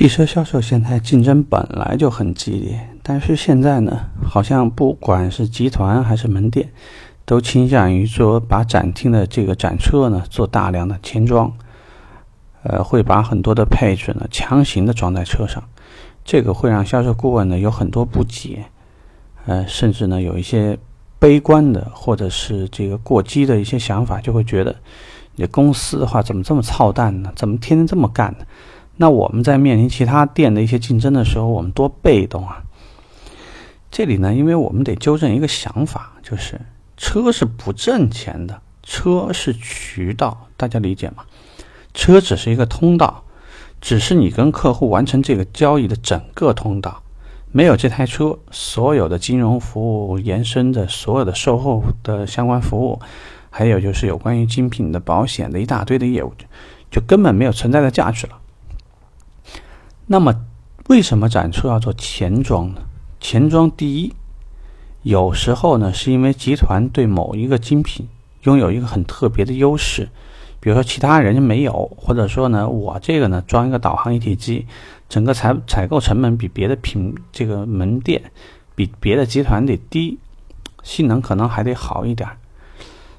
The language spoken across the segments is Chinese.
汽车销售现在竞争本来就很激烈，但是现在呢，好像不管是集团还是门店，都倾向于说把展厅的这个展车呢做大量的前装，呃，会把很多的配置呢强行的装在车上，这个会让销售顾问呢有很多不解，呃，甚至呢有一些悲观的或者是这个过激的一些想法，就会觉得你公司的话怎么这么操蛋呢？怎么天天这么干呢？那我们在面临其他店的一些竞争的时候，我们多被动啊！这里呢，因为我们得纠正一个想法，就是车是不挣钱的，车是渠道，大家理解吗？车只是一个通道，只是你跟客户完成这个交易的整个通道。没有这台车，所有的金融服务延伸的所有的售后的相关服务，还有就是有关于精品的保险的一大堆的业务，就根本没有存在的价值了。那么，为什么展出要做前装呢？前装第一，有时候呢，是因为集团对某一个精品拥有一个很特别的优势，比如说其他人家没有，或者说呢，我这个呢装一个导航一体机，整个采采购成本比别的品这个门店比别的集团得低，性能可能还得好一点。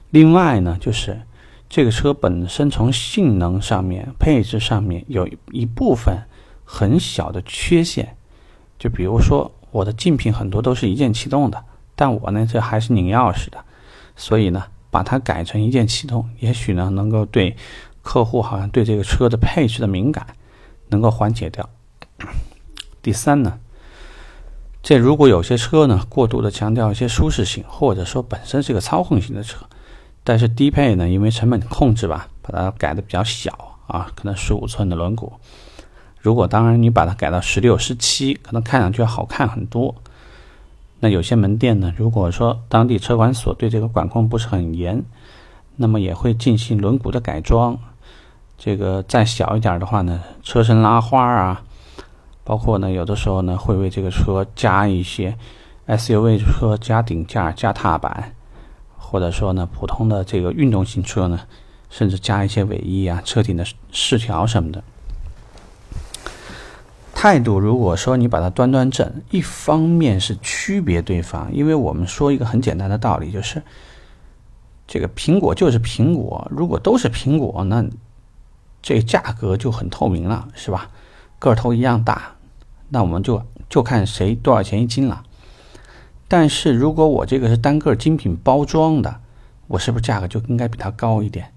另外呢，就是这个车本身从性能上面、配置上面有一部分。很小的缺陷，就比如说我的竞品很多都是一键启动的，但我呢这还是拧钥匙的，所以呢把它改成一键启动，也许呢能够对客户好像对这个车的配置的敏感能够缓解掉。第三呢，这如果有些车呢过度的强调一些舒适性，或者说本身是个操控型的车，但是低配呢因为成本控制吧，把它改的比较小啊，可能十五寸的轮毂。如果当然你把它改到十六、十七，可能看上去要好看很多。那有些门店呢，如果说当地车管所对这个管控不是很严，那么也会进行轮毂的改装。这个再小一点的话呢，车身拉花啊，包括呢有的时候呢会为这个车加一些 SUV 车加顶架、加踏板，或者说呢普通的这个运动型车呢，甚至加一些尾翼啊、车顶的饰条什么的。态度，如果说你把它端端正，一方面是区别对方，因为我们说一个很简单的道理，就是这个苹果就是苹果，如果都是苹果，那这价格就很透明了，是吧？个头一样大，那我们就就看谁多少钱一斤了。但是如果我这个是单个精品包装的，我是不是价格就应该比它高一点，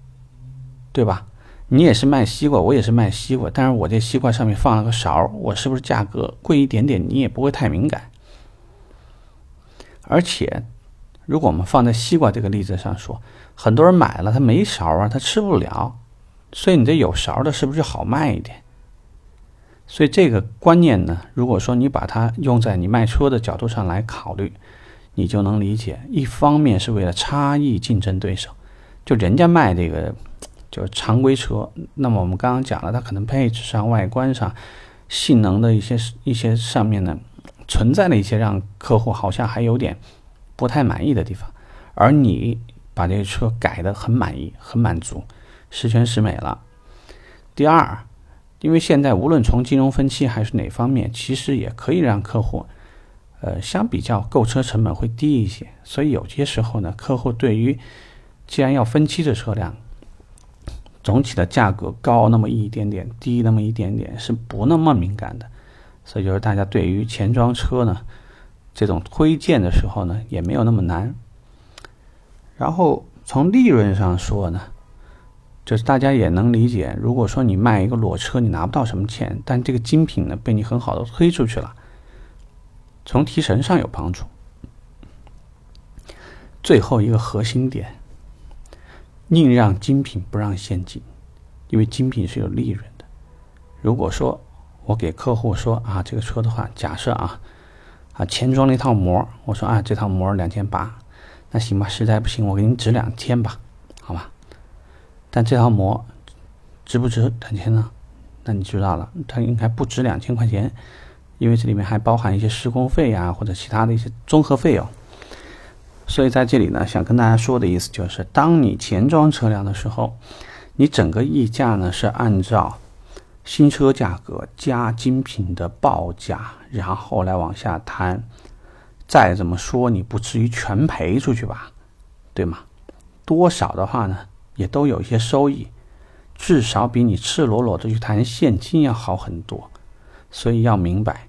对吧？你也是卖西瓜，我也是卖西瓜，但是我这西瓜上面放了个勺，我是不是价格贵一点点？你也不会太敏感。而且，如果我们放在西瓜这个例子上说，很多人买了他没勺啊，他吃不了，所以你这有勺的是不是就好卖一点？所以这个观念呢，如果说你把它用在你卖车的角度上来考虑，你就能理解。一方面是为了差异竞争对手，就人家卖这个。就是常规车，那么我们刚刚讲了，它可能配置上、外观上、性能的一些一些上面呢，存在了一些让客户好像还有点不太满意的地方，而你把这个车改的很满意、很满足，十全十美了。第二，因为现在无论从金融分期还是哪方面，其实也可以让客户，呃，相比较购车成本会低一些，所以有些时候呢，客户对于既然要分期的车辆，总体的价格高那么一点点，低那么一点点是不那么敏感的，所以就是大家对于钱装车呢，这种推荐的时候呢，也没有那么难。然后从利润上说呢，就是大家也能理解，如果说你卖一个裸车，你拿不到什么钱，但这个精品呢，被你很好的推出去了，从提成上有帮助。最后一个核心点。宁让精品不让现金，因为精品是有利润的。如果说我给客户说啊，这个车的话，假设啊啊前装了一套膜，我说啊这套膜两千八，那行吧，实在不行我给你值两千吧，好吧？但这套膜值不值两千呢？那你知道了，它应该不值两千块钱，因为这里面还包含一些施工费啊或者其他的一些综合费用。所以在这里呢，想跟大家说的意思就是，当你前装车辆的时候，你整个溢价呢是按照新车价格加精品的报价，然后来往下谈。再怎么说，你不至于全赔出去吧，对吗？多少的话呢，也都有一些收益，至少比你赤裸裸的去谈现金要好很多。所以要明白，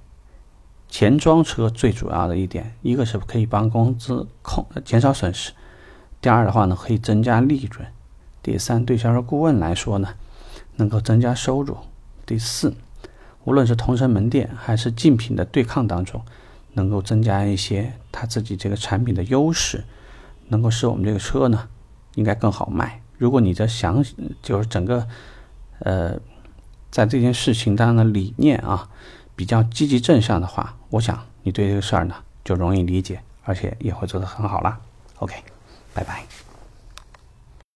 钱装车最主要的一点，一个是可以帮公司控减少损失，第二的话呢，可以增加利润，第三对销售顾问来说呢，能够增加收入。第四，无论是同城门店还是竞品的对抗当中，能够增加一些他自己这个产品的优势，能够使我们这个车呢，应该更好卖。如果你的想就是整个，呃，在这件事情当中的理念啊，比较积极正向的话，我想你对这个事儿呢就容易理解，而且也会做得很好啦。OK，拜拜。